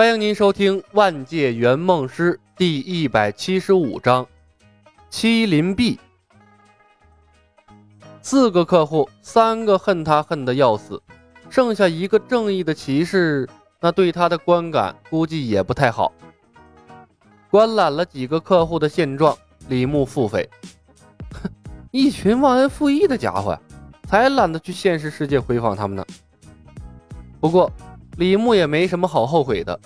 欢迎您收听《万界圆梦师》第一百七十五章《麒麟臂》。四个客户，三个恨他恨得要死，剩下一个正义的骑士，那对他的观感估计也不太好。观览了几个客户的现状，李牧腹诽：哼，一群忘恩负义的家伙，才懒得去现实世界回访他们呢。不过。李牧也没什么好后悔的，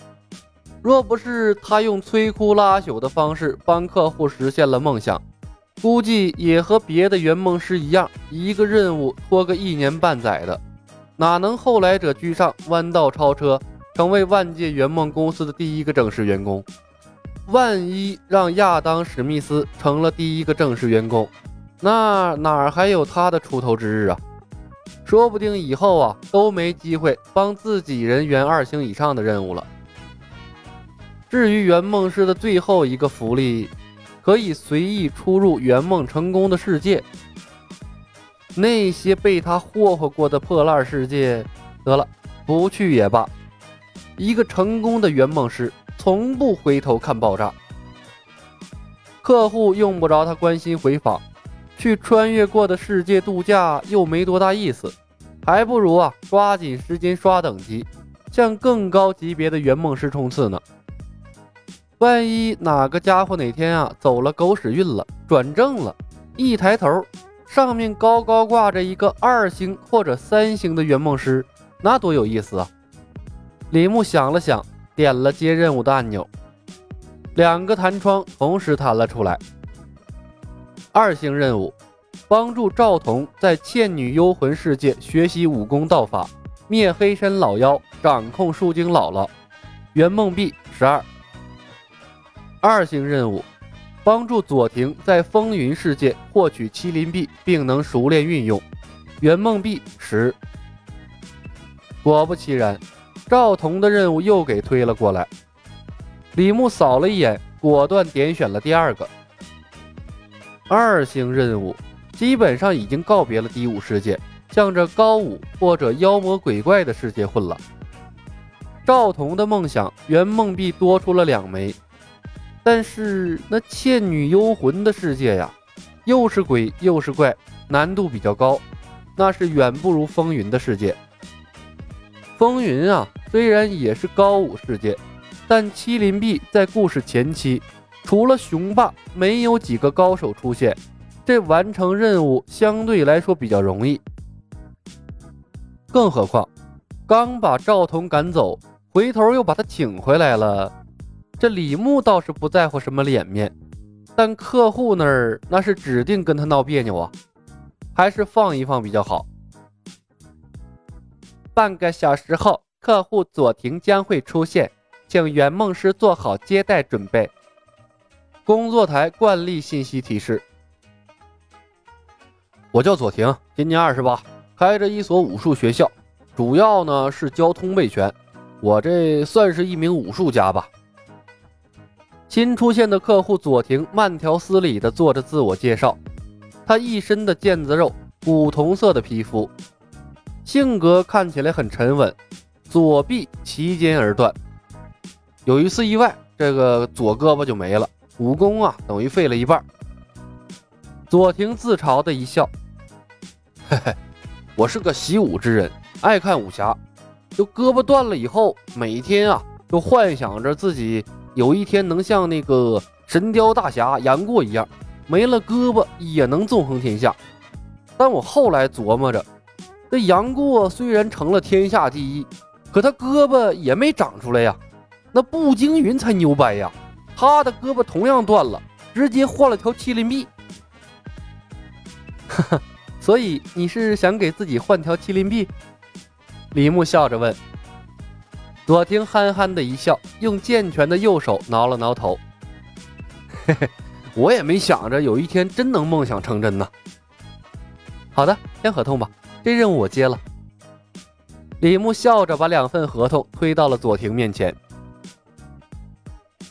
若不是他用摧枯拉朽的方式帮客户实现了梦想，估计也和别的圆梦师一样，一个任务拖个一年半载的，哪能后来者居上，弯道超车，成为万界圆梦公司的第一个正式员工？万一让亚当史密斯成了第一个正式员工，那哪还有他的出头之日啊？说不定以后啊都没机会帮自己人圆二星以上的任务了。至于圆梦师的最后一个福利，可以随意出入圆梦成功的世界。那些被他霍霍过的破烂世界，得了，不去也罢。一个成功的圆梦师从不回头看爆炸。客户用不着他关心回访。去穿越过的世界度假又没多大意思，还不如啊抓紧时间刷等级，向更高级别的圆梦师冲刺呢。万一哪个家伙哪天啊走了狗屎运了，转正了，一抬头上面高高挂着一个二星或者三星的圆梦师，那多有意思啊！李牧想了想，点了接任务的按钮，两个弹窗同时弹了出来。二星任务：帮助赵彤在倩女幽魂世界学习武功道法，灭黑山老妖，掌控树精姥姥。圆梦币十二。二星任务：帮助左庭在风云世界获取麒麟臂，并能熟练运用。圆梦币十。果不其然，赵彤的任务又给推了过来。李牧扫了一眼，果断点选了第二个。二星任务基本上已经告别了低武世界，向着高武或者妖魔鬼怪的世界混了。赵彤的梦想圆梦币多出了两枚，但是那倩女幽魂的世界呀，又是鬼又是怪，难度比较高，那是远不如风云的世界。风云啊，虽然也是高武世界，但麒麟臂在故事前期。除了雄霸，没有几个高手出现，这完成任务相对来说比较容易。更何况，刚把赵彤赶走，回头又把他请回来了。这李牧倒是不在乎什么脸面，但客户那儿那是指定跟他闹别扭啊，还是放一放比较好。半个小时后，客户左庭将会出现，请圆梦师做好接待准备。工作台惯例信息提示：我叫左庭，今年二十八，开着一所武术学校，主要呢是教通背拳。我这算是一名武术家吧。新出现的客户左庭慢条斯理地做着自我介绍，他一身的腱子肉，古铜色的皮肤，性格看起来很沉稳，左臂齐肩而断，有一次意外，这个左胳膊就没了。武功啊，等于废了一半。左庭自嘲的一笑：“ 我是个习武之人，爱看武侠。就胳膊断了以后，每天啊，就幻想着自己有一天能像那个神雕大侠杨过一样，没了胳膊也能纵横天下。但我后来琢磨着，这杨过虽然成了天下第一，可他胳膊也没长出来呀。那步惊云才牛掰呀！”他的胳膊同样断了，直接换了条麒麟臂。哈哈，所以你是想给自己换条麒麟臂？李牧笑着问。左庭憨憨的一笑，用健全的右手挠了挠头。嘿嘿，我也没想着有一天真能梦想成真呢。好的，签合同吧，这任务我接了。李牧笑着把两份合同推到了左庭面前。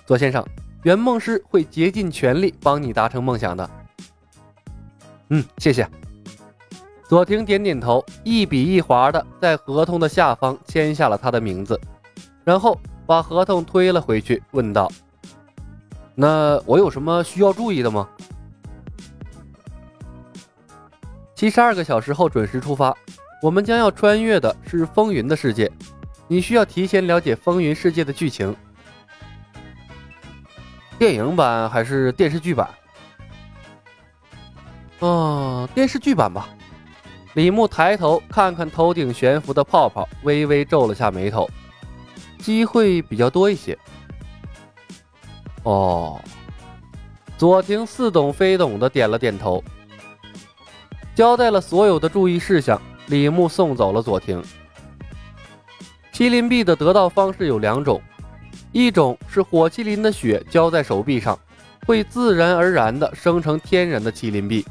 左先生，圆梦师会竭尽全力帮你达成梦想的。嗯，谢谢。左庭点点头，一笔一划的在合同的下方签下了他的名字，然后把合同推了回去，问道：“那我有什么需要注意的吗？”七十二个小时后准时出发，我们将要穿越的是风云的世界，你需要提前了解风云世界的剧情。电影版还是电视剧版？哦，电视剧版吧。李牧抬头看看头顶悬浮的泡泡，微微皱了下眉头。机会比较多一些。哦，左庭似懂非懂的点了点头，交代了所有的注意事项。李牧送走了左庭。麒麟臂的得到方式有两种，一种是火麒麟的血浇在手臂上，会自然而然的生成天然的麒麟臂。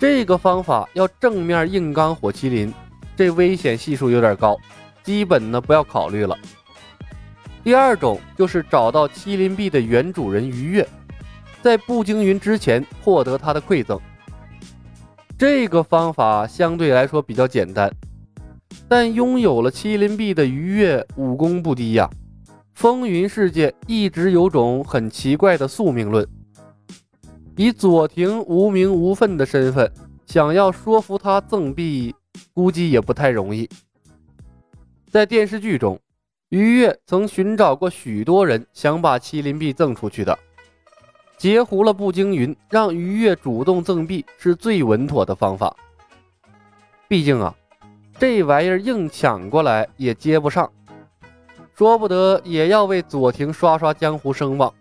这个方法要正面硬刚火麒麟，这危险系数有点高，基本呢不要考虑了。第二种就是找到麒麟臂的原主人于越，在步惊云之前获得他的馈赠。这个方法相对来说比较简单，但拥有了麒麟臂的于越武功不低呀。风云世界一直有种很奇怪的宿命论。以左庭无名无份的身份，想要说服他赠币，估计也不太容易。在电视剧中，于越曾寻找过许多人，想把麒麟臂赠出去的。截胡了步惊云，让于越主动赠币是最稳妥的方法。毕竟啊，这玩意儿硬抢过来也接不上，说不得也要为左庭刷刷江湖声望。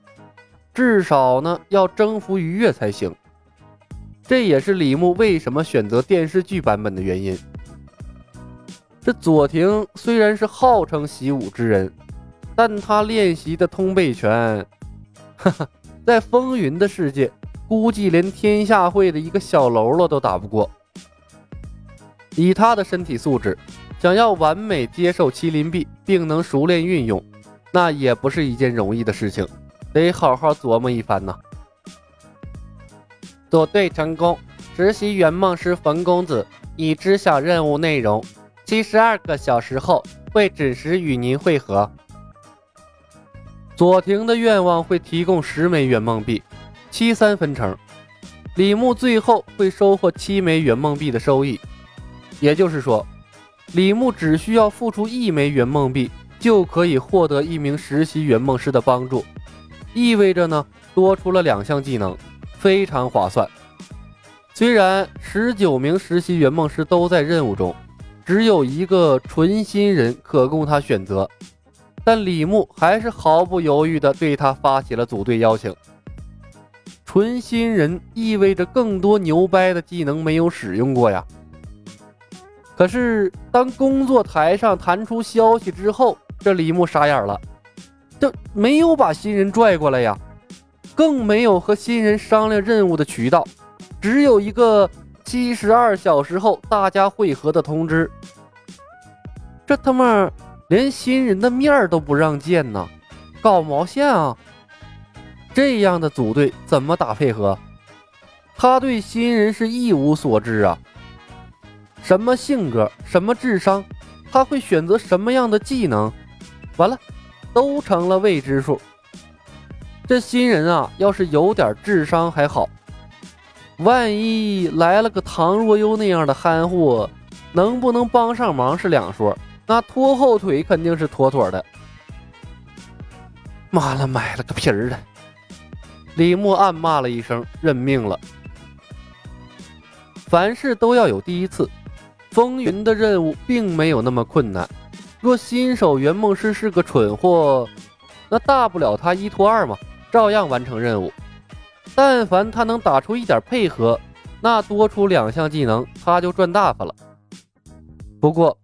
至少呢，要征服愉悦才行。这也是李牧为什么选择电视剧版本的原因。这左庭虽然是号称习武之人，但他练习的通背拳，哈哈，在风云的世界，估计连天下会的一个小喽啰都打不过。以他的身体素质，想要完美接受麒麟臂，并能熟练运用，那也不是一件容易的事情。得好好琢磨一番呐！组队成功，实习圆梦师冯公子已知晓任务内容，七十二个小时后会准时与您会合。左庭的愿望会提供十枚圆梦币，七三分成，李牧最后会收获七枚圆梦币的收益。也就是说，李牧只需要付出一枚圆梦币，就可以获得一名实习圆梦师的帮助。意味着呢，多出了两项技能，非常划算。虽然十九名实习圆梦师都在任务中，只有一个纯新人可供他选择，但李牧还是毫不犹豫地对他发起了组队邀请。纯新人意味着更多牛掰的技能没有使用过呀。可是当工作台上弹出消息之后，这李牧傻眼了。这没有把新人拽过来呀，更没有和新人商量任务的渠道，只有一个七十二小时后大家会合的通知。这他妈连新人的面都不让见呢，搞毛线啊！这样的组队怎么打配合？他对新人是一无所知啊，什么性格，什么智商，他会选择什么样的技能？完了。都成了未知数。这新人啊，要是有点智商还好，万一来了个唐若悠那样的憨货，能不能帮上忙是两说，那拖后腿肯定是妥妥的。妈了，买了个皮儿的！李牧暗骂了一声，认命了。凡事都要有第一次，风云的任务并没有那么困难。若新手圆梦师是个蠢货，那大不了他一拖二嘛，照样完成任务。但凡他能打出一点配合，那多出两项技能他就赚大发了。不过，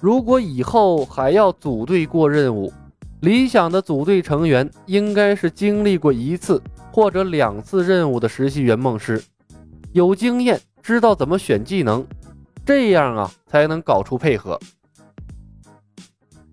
如果以后还要组队过任务，理想的组队成员应该是经历过一次或者两次任务的实习圆梦师，有经验，知道怎么选技能，这样啊才能搞出配合。